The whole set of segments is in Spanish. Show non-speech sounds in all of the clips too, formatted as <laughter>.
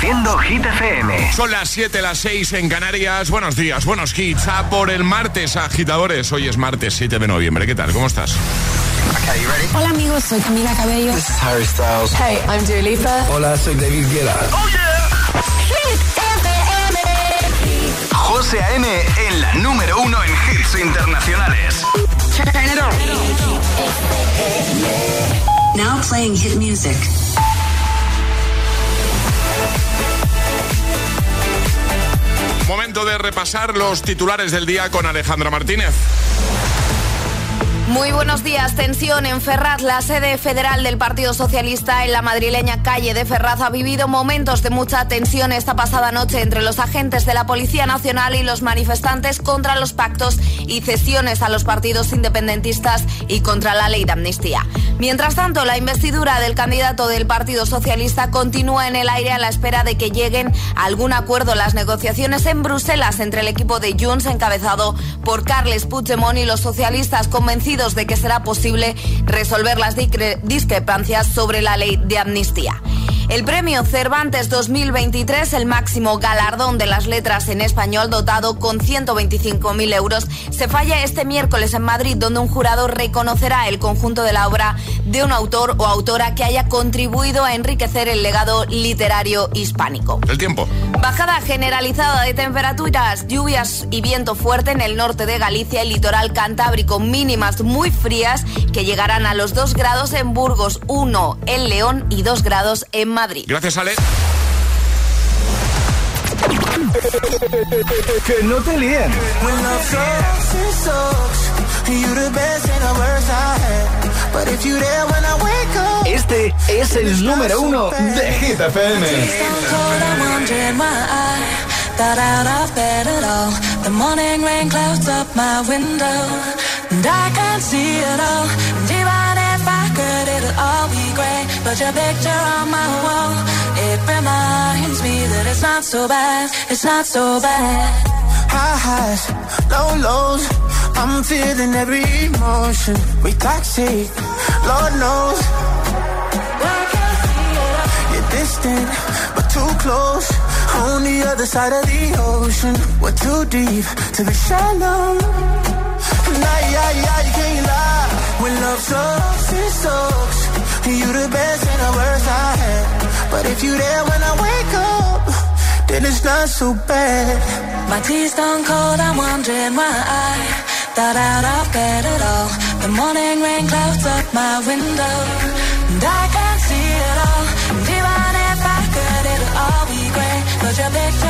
Reproduciendo Hit FM. Son las 7, las 6 en Canarias. Buenos días, buenos hits. A por el martes, agitadores. Hoy es martes 7 de noviembre. ¿Qué tal? ¿Cómo estás? Hola amigos, soy Camila Cabello. This is Harry Styles. Hey, I'm Dua Lipa. Hola, soy David Guetta. ¡Oh, yeah! Hit FM. José A.M. en la número uno en hits internacionales. Now playing hit music. Momento de repasar los titulares del día con Alejandra Martínez. Muy buenos días. Tensión en Ferraz. La sede federal del Partido Socialista en la madrileña calle de Ferraz ha vivido momentos de mucha tensión esta pasada noche entre los agentes de la Policía Nacional y los manifestantes contra los pactos y cesiones a los partidos independentistas y contra la ley de amnistía. Mientras tanto, la investidura del candidato del Partido Socialista continúa en el aire a la espera de que lleguen a algún acuerdo las negociaciones en Bruselas entre el equipo de Junts encabezado por Carles Puigdemont y los socialistas convencidos de que será posible resolver las discrepancias sobre la ley de amnistía. El premio Cervantes 2023, el máximo galardón de las letras en español dotado con 125.000 euros, se falla este miércoles en Madrid, donde un jurado reconocerá el conjunto de la obra de un autor o autora que haya contribuido a enriquecer el legado literario hispánico. El tiempo. Bajada generalizada de temperaturas, lluvias y viento fuerte en el norte de Galicia y litoral cantábrico, mínimas muy frías que llegarán a los 2 grados en Burgos, 1 en León y 2 grados en Madrid. Gracias, Ale. que no te líen. Este es el número uno de Hit FM. Of bed at all. The morning rain clouds up my window. And I can't see it all. And even if I could, it'll all be great. But your picture on my wall, it reminds me that it's not so bad. It's not so bad. High highs, low lows. I'm feeling every emotion. We toxic, Lord knows. You're distant, but too close on the other side of the ocean, we're too deep to be shallow. Nah, yeah, yeah, you can't lie. When love sucks, it sucks. You the best and the worst I had. But if you're there when I wake up, then it's not so bad. My tea's gone cold, I'm wondering why I thought out of bed at all. The morning rain clouds up my window, and I can't see it all. And even if I could, it'll all be great. Put your picture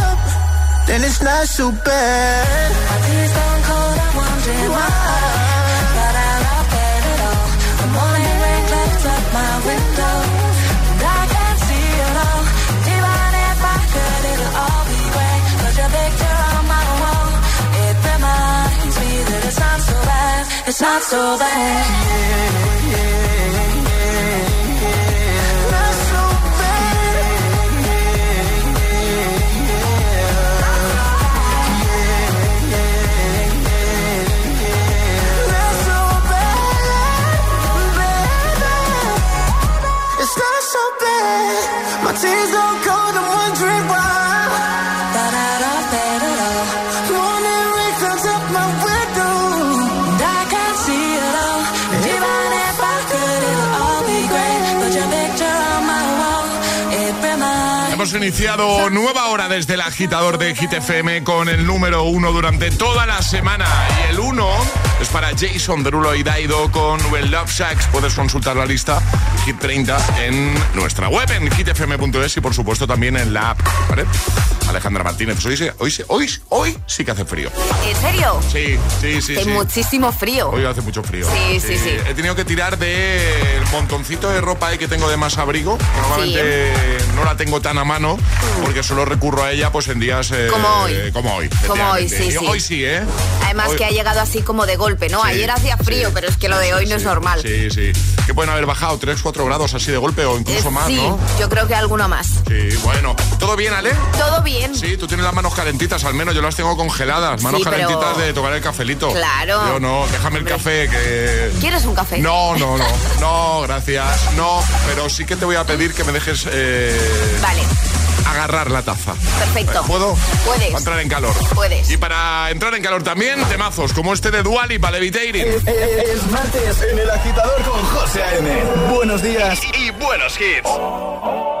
then it's not so bad. My gone cold, I'm wondering why. Got out of bed at all. The morning rain clouds up my window. And I can't see it all. If I could, it'll all be great. Put your picture on my wall. It reminds me that it's not so bad. It's not so bad. Yeah, yeah, nueva hora desde el agitador de Hit FM con el número uno durante toda la semana. Y el uno es para Jason Derulo y Daido con Well Love Shacks. Puedes consultar la lista Hit 30 en nuestra web, en hitfm.es y por supuesto también en la app. Alejandra Martínez, hoy, hoy, hoy, hoy sí que hace frío. ¿En serio? Sí, sí, sí. Muchísimo frío. Hoy hace mucho frío. Sí, sí, sí. He tenido que tirar del montoncito de ropa que tengo de más abrigo. Normalmente no la tengo tan a mano porque solo recurro a ella pues en días eh, como hoy. Como hoy. Como hoy, sí, sí. Hoy sí, ¿eh? Además que ha llegado así como de golpe, ¿no? Ayer hacía frío, pero es que lo de hoy no es normal. Sí, sí. Que pueden haber bajado 3, 4 grados así de golpe o incluso eh, más, ¿no? yo creo que alguno más. Sí, bueno. ¿Todo bien, Ale? Todo bien. Sí, tú tienes las manos calentitas, al menos yo las tengo congeladas. Manos calentitas de tocar el cafelito. Claro. Yo no, déjame el café que... ¿Quieres un café? No, no, no. No, gracias. No, pero sí que te voy a pedir que me dejes... Eh... Vale agarrar la taza. Perfecto. ¿Puedo? Puedes. Para entrar en calor. Puedes. Y para entrar en calor también, temazos como este de Dual y para Levitating. Es, es, martes en el agitador con José A.M. Buenos días y, y buenos hits.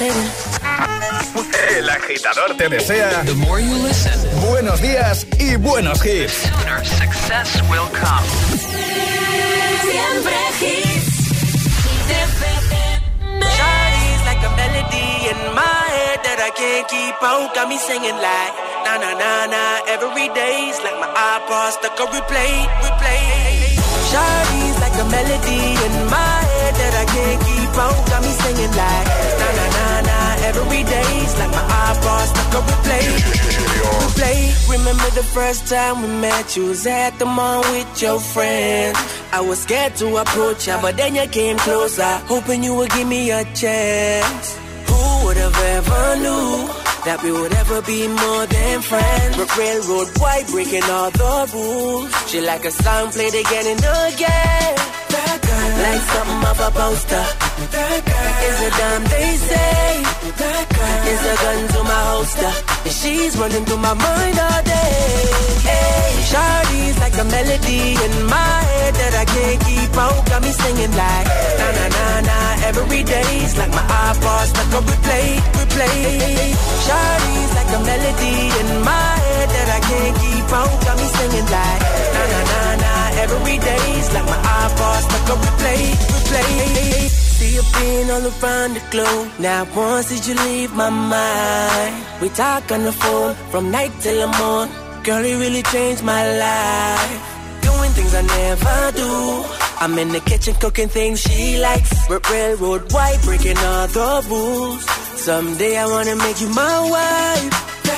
El agitador te desea The more you listen, buenos días y buenos hits. sooner success will come. Siempre hits. Shawty's like a melody in my head that I can't keep out. Got me singing like na na na na every day's like my iPod stuck on replay, replay. Shawty's like a melody in my head that I can't keep out. Got me singing like na na na na every day's like my iPod stuck on replay. Replay. Remember the first time we met? You was at the mall with your friends. I was scared to approach ya, but then you came closer, hoping you would give me a chance. Who would have ever knew that we would ever be more than friends? But railroad white breaking all the rules. She like a song played again and again. That girl, like something off a poster. That girl is a damn they say. That girl is a gun to my holster. And she's running through my mind all day. Hey, Shawty's like a melody in my head that I can't keep out. Got me singing like na na na na every day's like my iPod stuck on replay, replay. Shawty's like a melody in my head that I can't keep out. Got me singing like na na na na every day's like my iPod stuck on replay, replay. See you being all around the globe. Now once did you leave my mind? We talk on the phone from night till the morning. Girl, it really changed my life. Doing things I never do. I'm in the kitchen cooking things she likes. Railroad white, breaking all the rules. Someday I wanna make you my wife.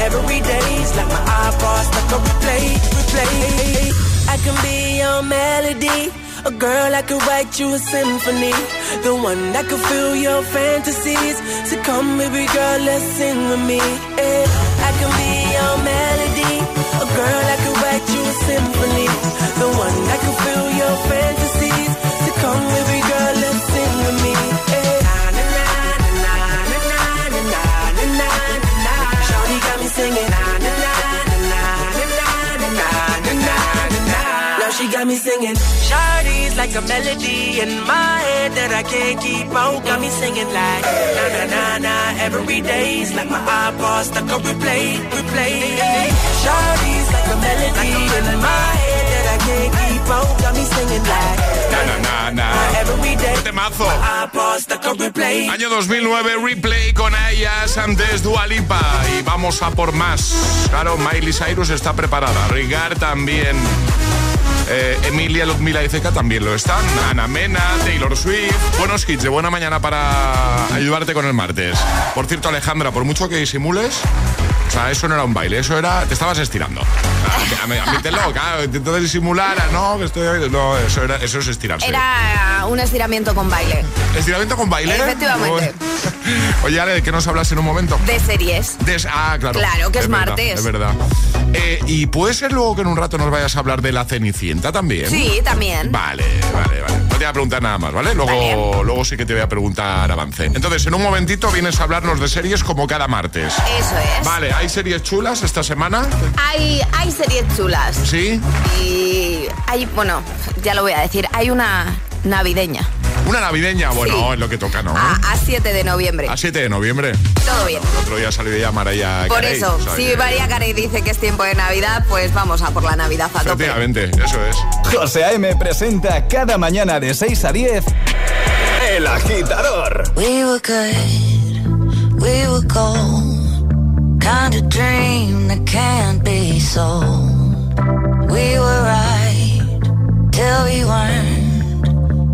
every day's like my iPod stuck on replay, replay. I can be your melody. A girl I could write you a symphony The one that could fill your fantasies So come baby girl, let's sing with me yeah. I can be your melody A girl I could write you a symphony The one that could fill your fantasies So come baby Now she got me singing. Shawty's like a melody in my head that I can't keep out. Got me singing like na na na na every day's like my iPod stuck on replay, replay. Shawty's like a melody in my head that I can't keep out. Got me singing like Na, na, na, na. every day. Temazo. My iPod stuck on replay. Año 2009, replay con ellas, antes Dua Lipa. Y vamos a por más. Claro, Miley Cyrus está preparada. Rigar también. Eh, Emilia, Ludmila y Zeca también lo están. Ana Mena, Taylor Swift. Buenos hits de buena mañana para ayudarte con el martes. Por cierto, Alejandra, por mucho que disimules, o sea, eso no era un baile, eso era. Te estabas estirando. A mí, a mí te lo, claro, intento disimular, no, que estoy. No, eso, era, eso es estirarse. Era un estiramiento con baile. ¿Estiramiento con baile? Efectivamente. <laughs> Oye, Ale, ¿de qué nos hablas en un momento? De series. Des- ah, claro. Claro, que es verdad, martes. Es verdad. Eh, y puede ser luego que en un rato nos vayas a hablar de la Cenicienta también. Sí, también. Vale, vale, vale. Voy a preguntar nada más, ¿vale? Luego, Vale. luego sí que te voy a preguntar avance. Entonces, en un momentito vienes a hablarnos de series como cada martes. Eso es. Vale, ¿hay series chulas esta semana? Hay, hay series chulas. Sí. Y hay, bueno, ya lo voy a decir, hay una navideña. Una navideña, bueno, Sí. es lo que toca, ¿no? A, a 7 de noviembre. A 7 de noviembre. Todo bien. El otro día salió ya Mariah Por Carey, eso, o sea si que- María Carey dice que es tiempo de Navidad, pues vamos a por la Navidad a tope. Efectivamente, eso es. José A.M. presenta cada mañana de 6 a 10 El Agitador. We were good, we were gold. Kind of dream that can't be sold. We were right till we weren't.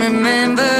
remember?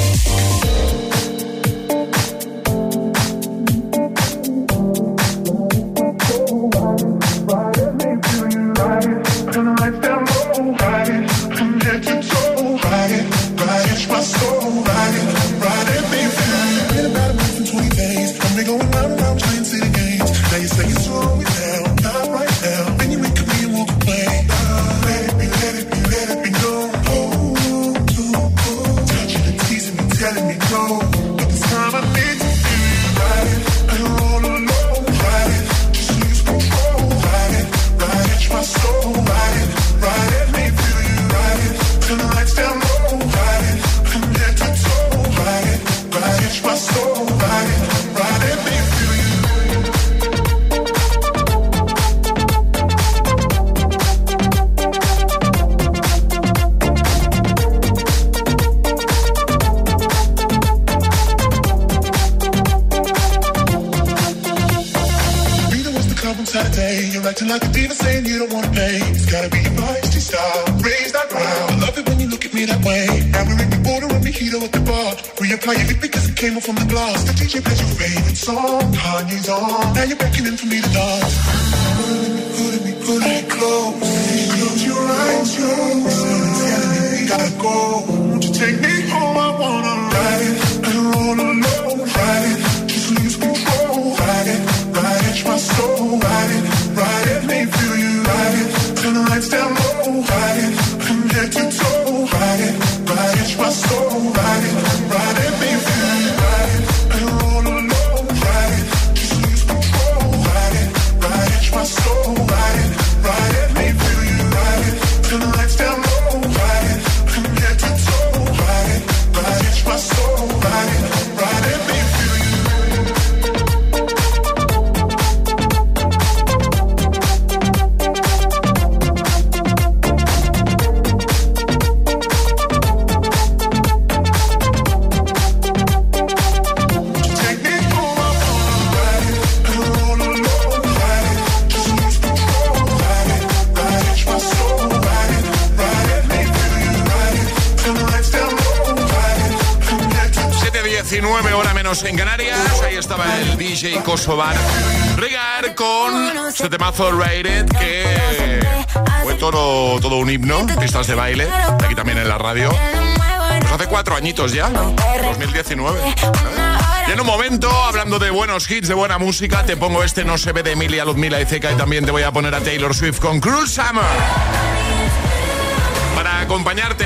like a diva saying you don't wanna pay. It's gotta be your feisty style, raise that ground. I love it when you look at me that way. Now we're in the border and mojito at the bar. Reapplying it because it came off from the glass. The DJ plays your favorite song, Kanye's on. Now you're beckoning for me to dance. Pull me, pull me, pull me close. Close your eyes, close your eyes. Gotta go. Won't you take me home? I wanna ride. en Canarias. Ahí estaba el DJ Kosovar Rigar con este temazo Rated que fue todo, todo un himno, pistas de baile, aquí también en la radio. Pues hace cuatro añitos ya, 2019. ¿Eh? Y en un momento, hablando de buenos hits, de buena música, te pongo este No se ve de Emilia Ludmila y Zeca y también te voy a poner a Taylor Swift con Cruel Summer acompañarte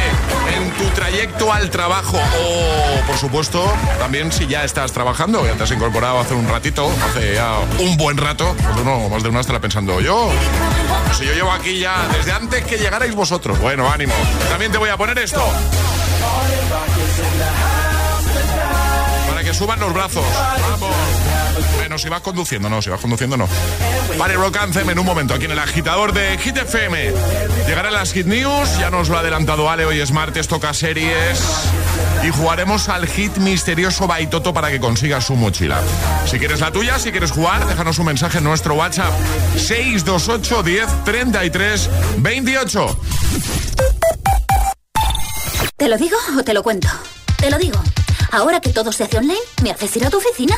en tu trayecto al trabajo o por supuesto, también si ya estás trabajando, ya te has incorporado hace un ratito, hace ya un buen rato, pues uno, más de una estará pensando yo. Si yo llevo aquí ya desde antes que llegarais vosotros. Bueno, ánimo. También te voy a poner esto. Para que suban los brazos. Vamos. Bueno, si vas conduciendo, no, si vas conduciendo, no. Vale, Rock Anthem en un momento, aquí en el agitador de Hit FM. Llegarán las Hit News, ya nos lo ha adelantado Ale, hoy es martes, toca series. Y jugaremos al hit misterioso Baitoto para que consigas su mochila. Si quieres la tuya, si quieres jugar, déjanos un mensaje en nuestro WhatsApp 628 10 33 28. ¿Te lo digo o te lo cuento? Te lo digo. Ahora que todo se hace online, ¿me haces ir a tu oficina?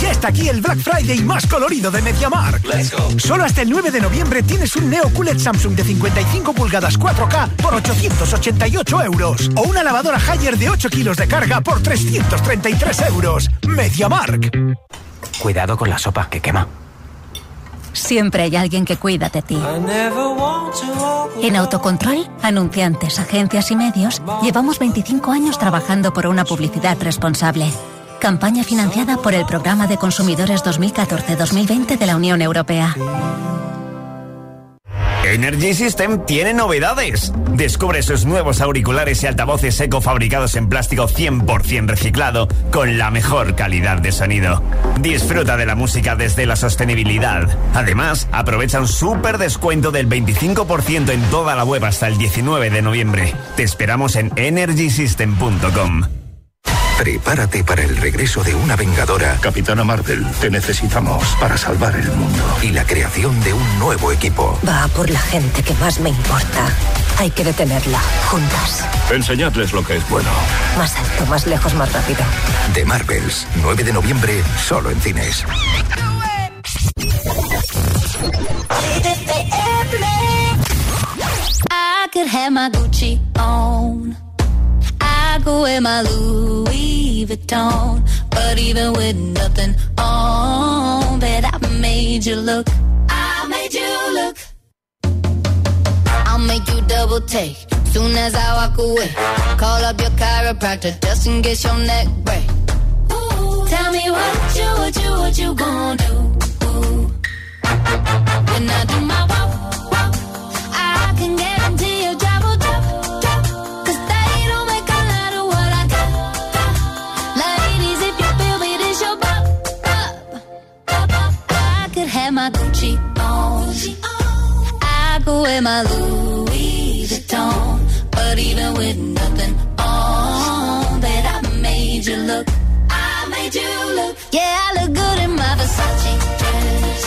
Ya está aquí el Black Friday más colorido de MediaMark. Solo hasta el 9 de noviembre tienes un Neo QLED Samsung de 55 pulgadas 4K por 888 euros. O una lavadora Haier de 8 kilos de carga por 333 euros. MediaMark. Cuidado con la sopa que quema. Siempre hay alguien que cuida de ti. En Autocontrol, anunciantes, agencias y medios, llevamos 25 años trabajando por una publicidad responsable. Campaña financiada por el Programa de Consumidores 2014-2020 de la Unión Europea. Energy System tiene novedades. Descubre sus nuevos auriculares y altavoces eco fabricados en plástico 100% reciclado con la mejor calidad de sonido. Disfruta de la música desde la sostenibilidad. Además, aprovecha un súper descuento del 25% en toda la web hasta el 19 de noviembre. Te esperamos en energysystem.com. Prepárate para el regreso de una vengadora. Capitana Marvel, te necesitamos para salvar el mundo. Y la creación de un nuevo equipo. Va por la gente que más me importa. Hay que detenerla, juntas. Enseñadles lo que es bueno. Más alto, más lejos, más rápido. The Marvels, 9 de noviembre, solo en cines. I could have my Gucci on. I wear my Louis Vuitton. But even with nothing on, bet I made you look. I made you look. I'll make you double take. Soon as I walk away, call up your chiropractor just in case your neck break. Tell me what you, what you, what you gonna do? When I do my walk, wear my Louis Vuitton. But even with nothing on, bet I made you look. I made you look. Yeah, I look good in my Versace dress.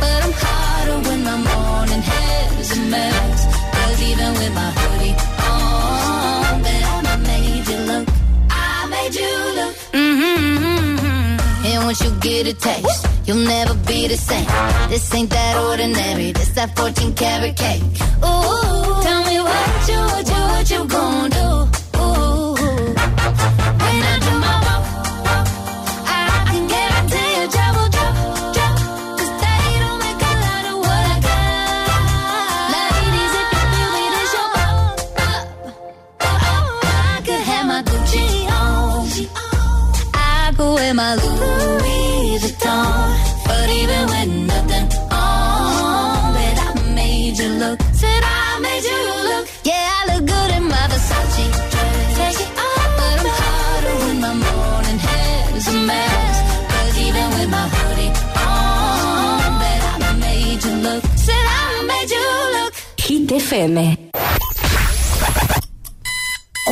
But I'm hotter when my morning hair's a mess. Cause even with my once you get a taste, you'll never be the same. This ain't that ordinary. This that 14 karat cake. Ooh, tell me what you, what you, what you gonna do? Ooh, when I do my walk, I can. Cause they don't make a lot of what I got. Your. I could have my Gucci. Wear my Louis Vuitton. But even with nothing on, bet I made you look. Said I made you look. Yeah, I look good in my Versace dress. Take it off, but I'm hotter when my morning hair's a mess. Cause even with my hoodie on, bet I made you look. Said I made you look. Hit FM.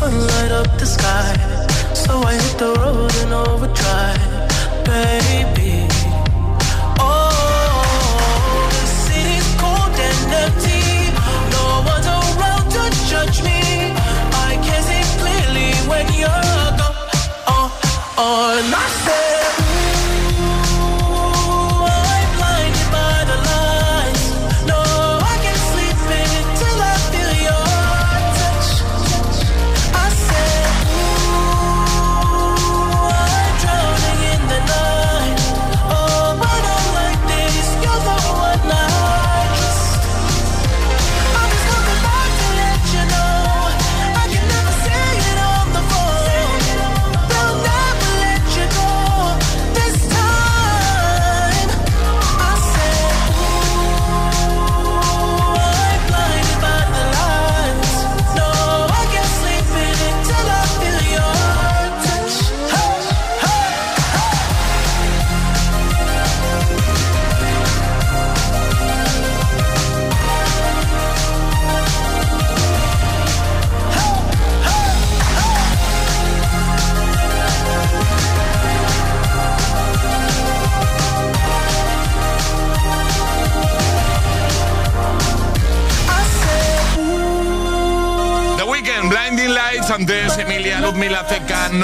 sun light up the sky. So I hit the road in overdrive.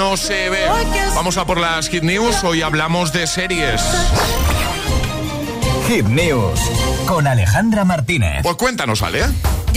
No se ve. Vamos a por las Hit News. Hoy hablamos de series. Hit News con Alejandra Martínez. Pues cuéntanos, Ale.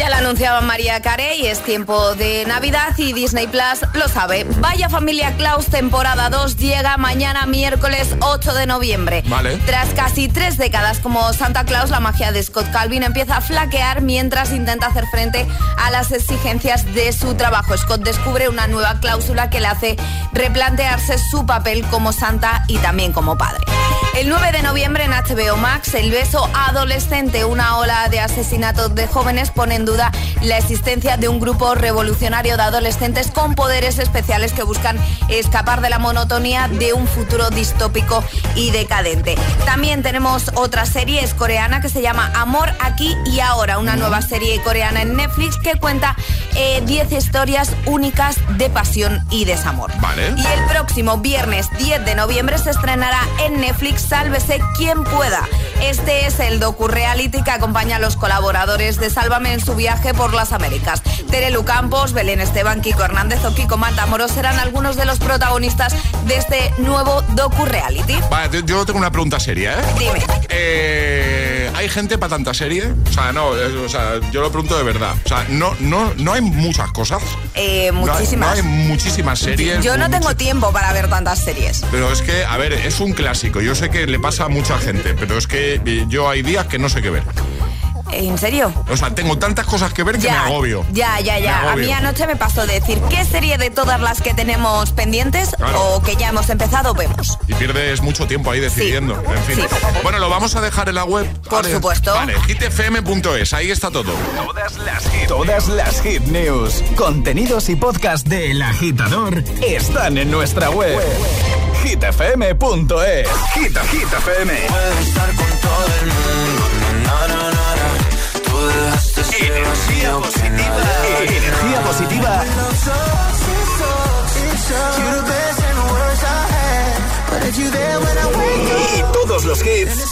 Ya la anunciaba María Carey, es tiempo de Navidad y Disney Plus lo sabe. Vaya Familia Klaus temporada 2 llega mañana miércoles 8 de noviembre. Vale. Tras casi tres décadas como Santa Claus, la magia de Scott Calvin empieza a flaquear mientras intenta hacer frente a las exigencias de su trabajo. Scott descubre una nueva cláusula que le hace replantearse su papel como Santa y también como padre. El 9 de noviembre en HBO Max, El beso adolescente, una ola de asesinatos de jóvenes pone en duda la existencia de un grupo revolucionario de adolescentes con poderes especiales que buscan escapar de la monotonía de un futuro distópico y decadente. También tenemos otra serie, es coreana, que se llama Amor aquí y ahora, una nueva serie coreana en Netflix que cuenta 10 historias únicas de pasión y desamor. Vale. Y el próximo viernes 10 de noviembre se estrenará en Netflix Sálvese quien pueda. Este es el docu-reality que acompaña a los colaboradores de Sálvame en su viaje por las Américas. Terelu Campos, Belén Esteban, Kiko Hernández o Kiko Matamoros serán algunos de los protagonistas de este nuevo docu-reality. Vale, yo tengo una pregunta seria, ¿eh? Dime. Eh, ¿Hay gente para tanta serie? O sea, no, eh, o sea, yo lo pregunto de verdad. O sea, no, no, no hay muchas cosas. Eh, No hay- muchísimas. No hay, muchísimas series. Yo no tengo tiempo para ver tantas series. Pero es que, a ver, es un clásico. Yo sé que le pasa a mucha gente, pero es que eh, yo hay días que no sé qué ver. ¿En serio? O sea, tengo tantas cosas que ver que me agobio. Ya, ya, ya. A mí anoche me pasó de decir qué serie de todas las que tenemos pendientes Claro. o que ya hemos empezado vemos. Y pierdes mucho tiempo ahí decidiendo. En fin. Bueno, lo vamos a dejar en la web. Por supuesto. Vale, hitfm.es, ahí está todo. Todas las hit, todas las hit news, contenidos y podcast de El Agitador están en nuestra web. hitfm.es. Hit, Hit FM. estar con todo el mundo. Energía positiva. Energía positiva. Y todos los hits.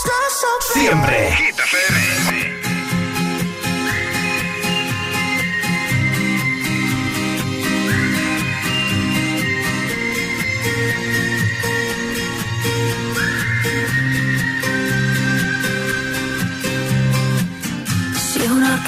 Siempre. Hit FM.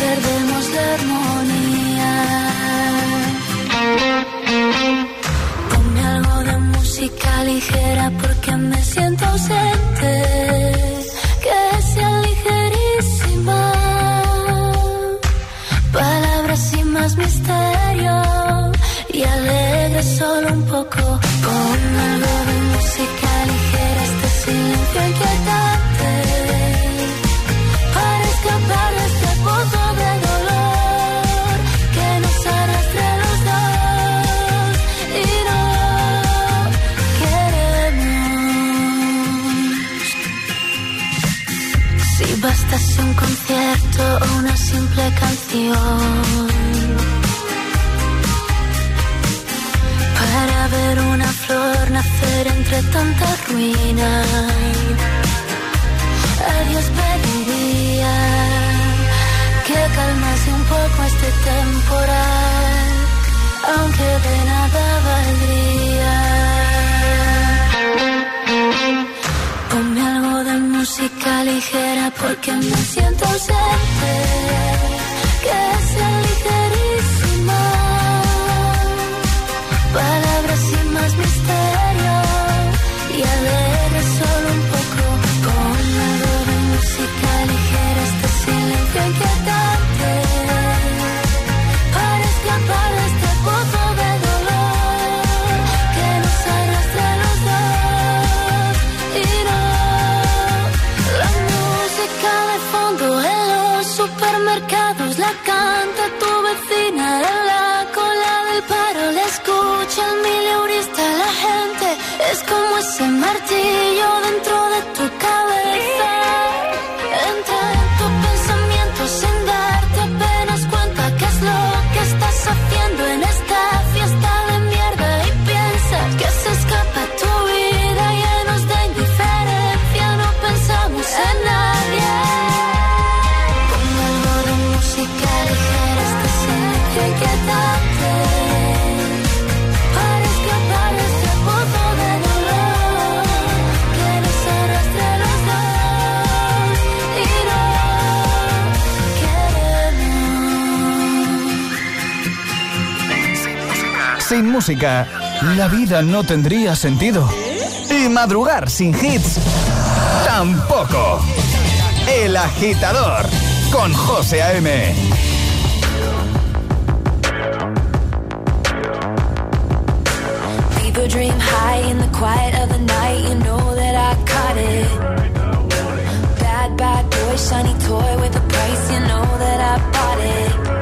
perdemos la armonía. Ponme algo de música ligera porque me siento ausente. Simple canción para ver una flor nacer entre tanta ruina. A Dios pediría que calmase un poco este temporal, aunque de nada valdría. Ligera porque me siento ausente. Que sea supermercados la canta tu vecina en la cola del paro. La escucha el mileurista, la gente es como ese martillo dentro música, la vida no tendría sentido. Y madrugar sin hits, tampoco. El agitador, con José A.M. People dream high in the quiet of the night, you know that I caught it. Bad, bad boy, shiny toy with a price, you know that I bought it.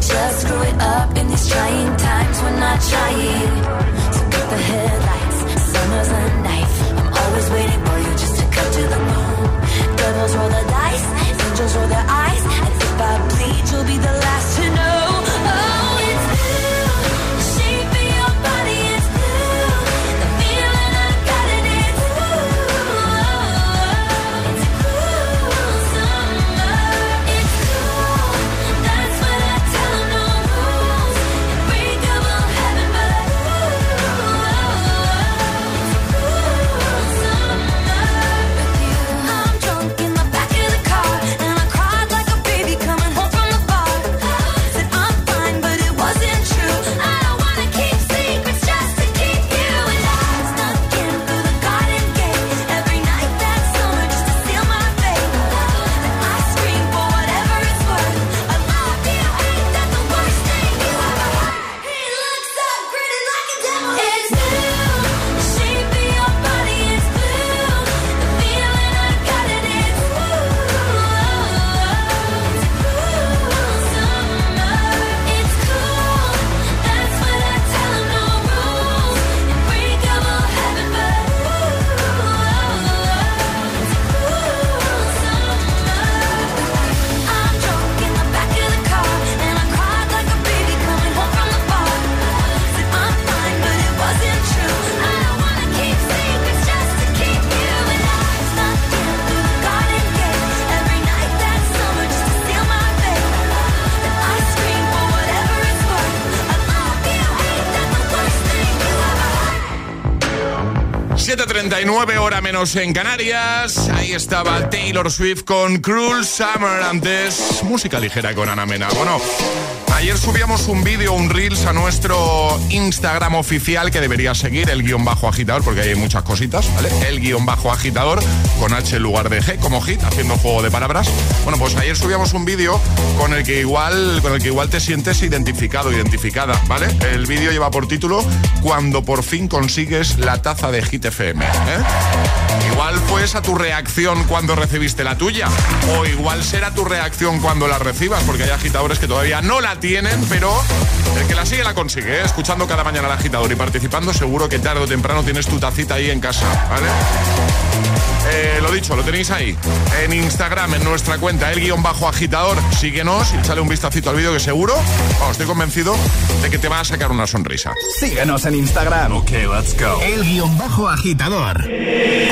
Just screw it up in these trying times. We're not trying. So cut the headlights. Summer's a. en Canarias. Ahí estaba Taylor Swift con Cruel Summer. Antes, música ligera con Ana Mena. Bueno, ayer subíamos un vídeo, un Reels a nuestro Instagram oficial que debería seguir, el guion bajo agitador, porque hay muchas cositas, ¿vale? El guion bajo agitador con H en lugar de G, como hit, haciendo juego de palabras. Bueno, pues ayer subíamos un vídeo con el que igual, con el que igual te sientes identificado, identificada, ¿vale? El vídeo lleva por título Cuando por fin consigues la taza de Hit FM. ¿eh? Igual fue esa tu reacción cuando recibiste la tuya. O igual será tu reacción cuando la recibas, porque hay agitadores que todavía no la tienen, pero el que la sigue la consigue. ¿eh? Escuchando cada mañana al agitador y participando, seguro que tarde o temprano tienes tu tacita ahí en casa, ¿vale? Eh, lo dicho, lo tenéis ahí. En Instagram, en nuestra cuenta, el guion bajo agitador. Síguenos y sale un vistacito al vídeo que seguro, estoy convencido de que te va a sacar una sonrisa. Síguenos en Instagram. Ok, let's go. El guion bajo agitador.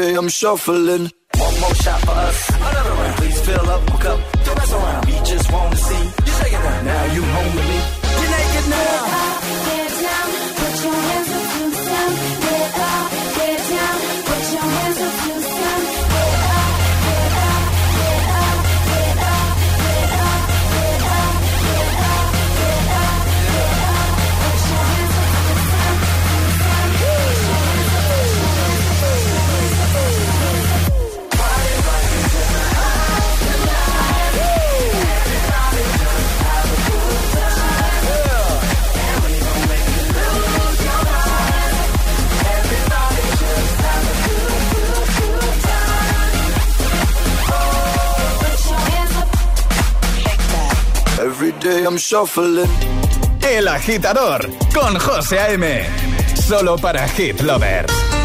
day I'm shuffling. One more shot for us, another round. Please fill up, my cup I'm shuffling. El agitador con José A.M. Solo para Hit Lovers.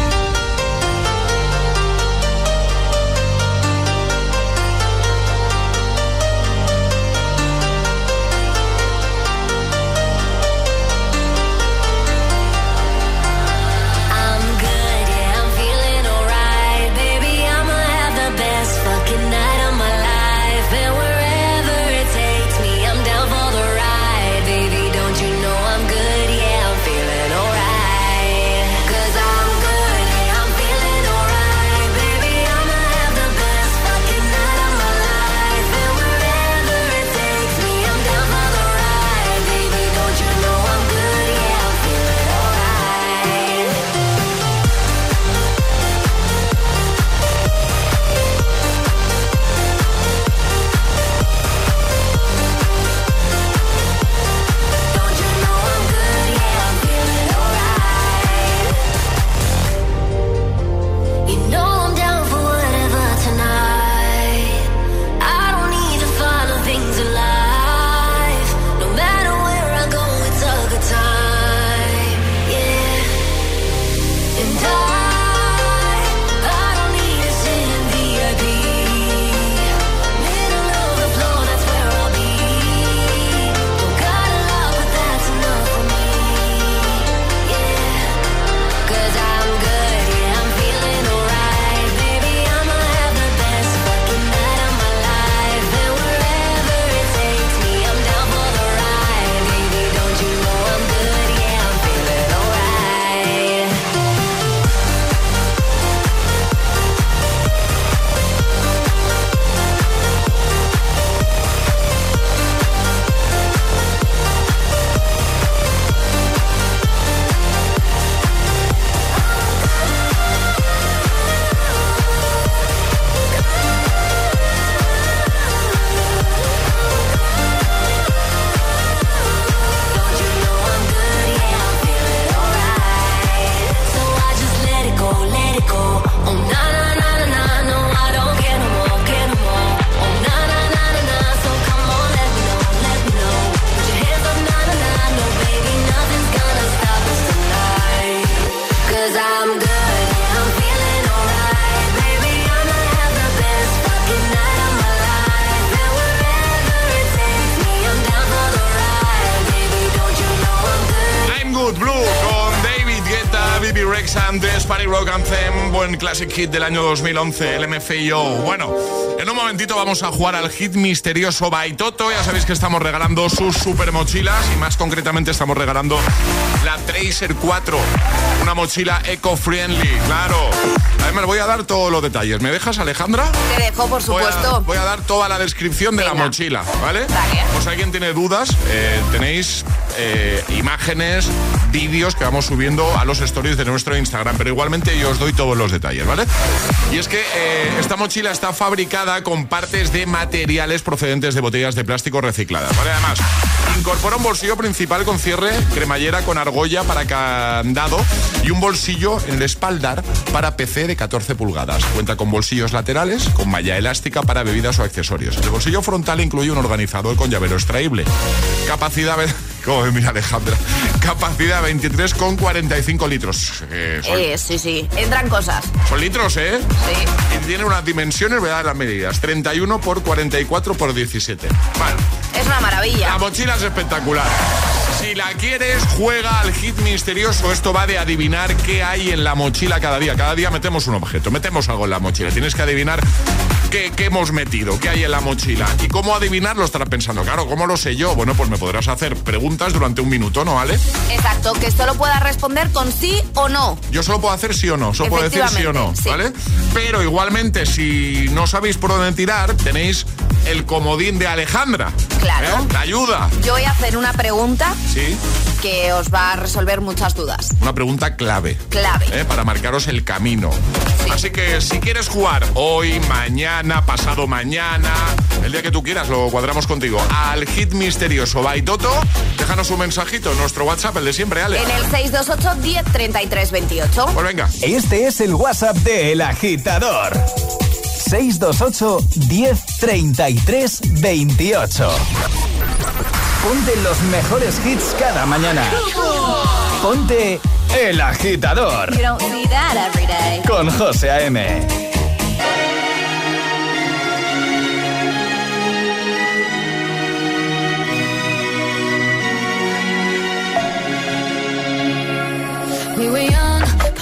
Classic Hit del año 2011, el MFIO. Bueno, en un momentito vamos a jugar al hit misterioso Baitoto Ya sabéis que estamos regalando sus super mochilas y más concretamente estamos regalando la Tracer 4, una mochila eco-friendly, claro. Además, voy a dar todos los detalles. ¿Me dejas, Alejandra? Te dejo, por supuesto. Voy a, dar toda la descripción de la mochila, ¿vale? Pues alguien tiene dudas, eh, tenéis eh, imágenes, vídeos que vamos subiendo a los stories de nuestro Instagram, pero igualmente yo os doy todos los detalles, ¿vale? Y es que eh, esta mochila está fabricada con partes de materiales procedentes de botellas de plástico recicladas, ¿vale? Además, incorpora un bolsillo principal con cierre, cremallera con argolla para candado y un bolsillo en el espaldar para PC de 14 pulgadas. Cuenta con bolsillos laterales, con malla elástica para bebidas o accesorios. El bolsillo frontal incluye un organizador con llavero extraíble. Capacidad... <laughs> Como me mira Alejandra. Capacidad 23,45 litros. Eh, son, Eh, sí, sí. Entran cosas. son litros, ¿eh? Sí. Y tiene unas dimensiones, voy a dar las medidas. 31 por 44 por 17. Vale. Es una maravilla. La mochila es espectacular. Si la quieres, juega al hit misterioso. Esto va de adivinar qué hay en la mochila cada día. Cada día metemos un objeto, metemos algo en la mochila. Tienes que adivinar qué, qué hemos metido, qué hay en la mochila. ¿Y cómo adivinarlo? Estarás pensando, claro, ¿cómo lo sé yo? Bueno, pues me podrás hacer preguntas durante un minuto, ¿no, Ale? Exacto, que solo puedas responder con sí o no. Yo solo puedo hacer sí o no, solo puedo decir sí o no, sí. ¿vale? Pero igualmente, si no sabéis por dónde tirar, tenéis el comodín de Alejandra. Claro. ¿eh? La ayuda. Yo voy a hacer una pregunta Sí. que os va a resolver muchas dudas. Una pregunta clave. Clave. ¿eh? Para marcaros el camino. Así que si quieres jugar hoy, mañana, pasado mañana, el día que tú quieras, lo cuadramos contigo. Al hit misterioso Baitoto, déjanos un mensajito en nuestro WhatsApp, el de siempre, Ale. En el 628 10 33 28. Pues venga. Este es el WhatsApp de El Agitador. 628 10 33 28. Ponte los mejores hits cada mañana. Ponte El Agitador You don't see that every day. con José A.M. We were young,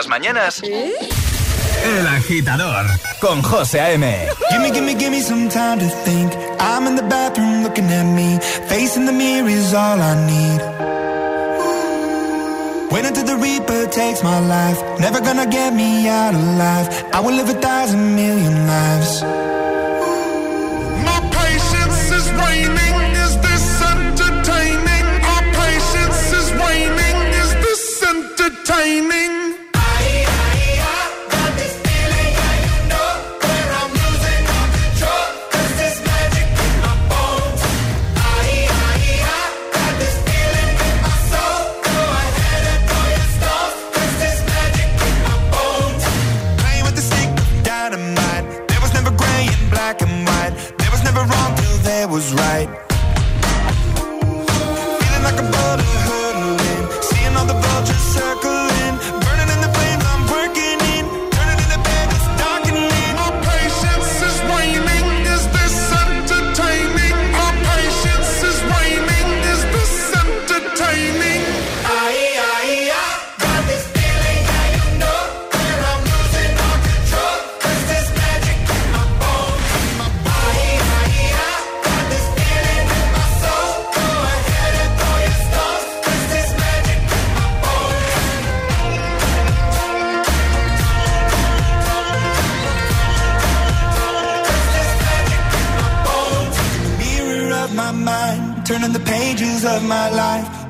las mañanas? El agitador con José A.M. Gimme, gimme, gimme some time to think. I'm in the bathroom looking at me. Facing the mirror is all I need. Wait until the Reaper takes my life. Never gonna get me out alive. I will live a thousand million lives.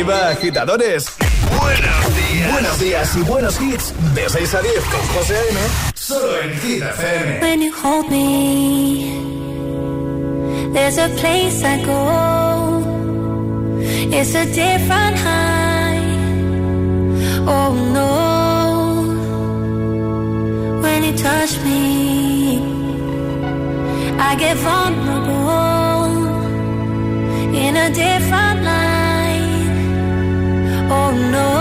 Arriba, agitadores. Buenos días. Buenos días y buenos hits. De 6 a 10 con José A.M. Solo en Hit FM. When you hold me, there's a place I go. It's a different high. Oh no. When you touch me, I get vulnerable in a different light. Oh no.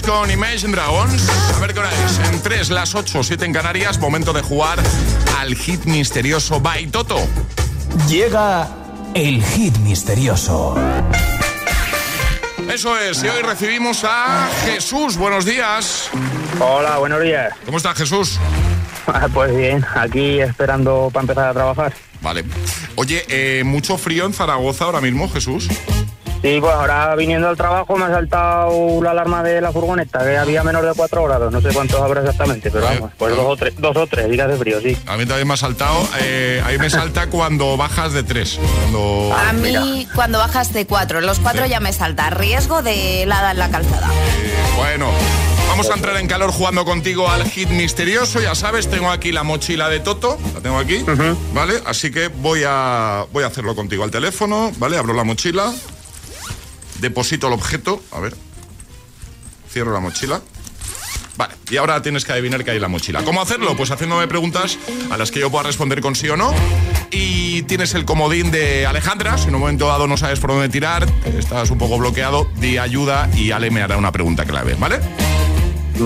Con Imagine Dragons. A ver qué hora es. En 3, las 8, 7 en Canarias. Momento de jugar al hit misterioso by Toto. Llega el hit misterioso. Eso es, y hoy recibimos a Jesús. Buenos días. Hola, buenos días. ¿Cómo está Jesús? Pues bien, aquí esperando para empezar a trabajar. Vale. Oye, eh, ¿mucho frío en Zaragoza ahora mismo, Jesús? Sí, pues ahora viniendo al trabajo me ha saltado la alarma de la furgoneta, que había menos de 4 grados, no sé cuántos habrá exactamente, pero vamos, pues dos o tres, dos o tres, días de frío, sí. A mí también me ha saltado, eh, a mí me salta cuando bajas de 3. Cuando... A mí, cuando bajas de 4, los 4 ya me salta. Riesgo de helada en la calzada. Eh, bueno, vamos a entrar en calor jugando contigo al hit misterioso. Ya sabes, tengo aquí la mochila de Toto, la tengo aquí, ¿vale? Así que voy a, voy a hacerlo contigo al teléfono, ¿vale? Abro la mochila, deposito el objeto, a ver, cierro la mochila. Vale, y ahora tienes que adivinar qué hay en la mochila. ¿Cómo hacerlo? Pues haciéndome preguntas a las que yo pueda responder con sí o no. Y tienes el comodín de Alejandra. Si en un momento dado no sabes por dónde tirar, estás un poco bloqueado, di ayuda y Ale me hará una pregunta clave, ¿vale?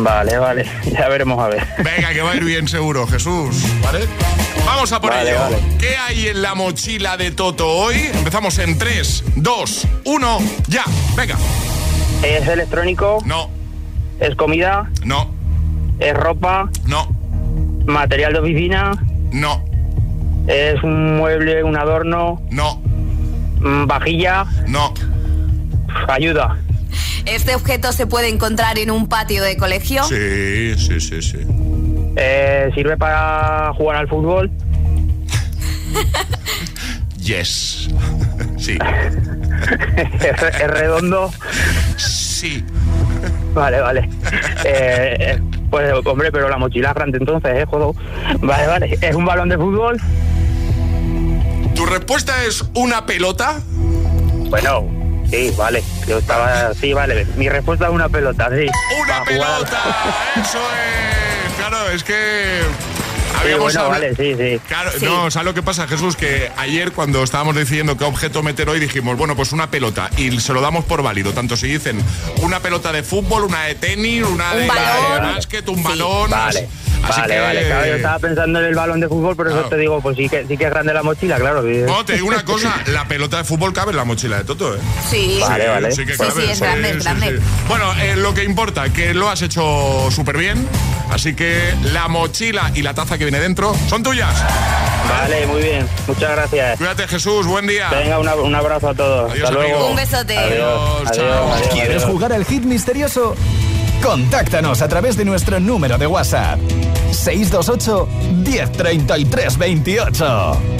Vale, vale, <laughs> ya veremos a ver. Venga, que va a ir bien seguro, Jesús, ¿vale? Vamos a por Vale, ello. vale. ¿Qué hay en la mochila de Toto hoy? Empezamos en 3, 2, 1, ya. Venga. ¿Es electrónico? No. ¿Es comida? No. ¿Es ropa? No. ¿Material de oficina? No. ¿Es un mueble, un adorno? No. ¿Vajilla? No. Ayuda. Este objeto se puede encontrar en un patio de colegio. Sí, sí, sí, sí. Eh, ¿Sirve para jugar al fútbol? <laughs> Yes. <laughs> Sí. ¿Es, re- es redondo? Sí. Vale, vale. <laughs> Eh, eh, pues, hombre, pero la mochila grande entonces, ¿eh? Jodo. Vale, vale. ¿Es un balón de fútbol? ¿Tu respuesta es una pelota? Bueno, sí, vale. Yo estaba... Sí, vale. Mi respuesta es una pelota, sí. ¡Una pelota! <laughs> ¡Eso es! Claro, es que... Sí, Habíamos bueno, habla- vale, sí, sí. Claro, Sí. no, ¿sabes lo que pasa, Jesús? Que ayer cuando estábamos decidiendo qué objeto meter hoy dijimos, bueno, pues una pelota y se lo damos por válido, tanto si dicen una pelota de fútbol, una de tenis, una Un de, balón. de básquet, un balón. Vale, Así vale, que- vale. Claro, yo estaba pensando en el balón de fútbol, por eso Claro. te digo, pues sí que, sí que es grande la mochila, claro. No, te digo una cosa, la pelota de fútbol cabe en la mochila de Toto, ¿eh? Sí. Vale, vale. Sí, que Sí, cabe, sí, es grande, es grande. Bueno, eh, lo que importa, que lo has hecho súper bien, así que la mochila y la taza que viene dentro son tuyas. Vale, muy bien. Muchas gracias. Cuídate, Jesús, buen día. Venga, una- un abrazo a todos. Adiós, Hasta luego. amigo. Un besote. Adiós, chao. adiós, adiós, ¿Quieres adiós. jugar al hit misterioso? Contáctanos a través de nuestro número de WhatsApp. 628 1033 28.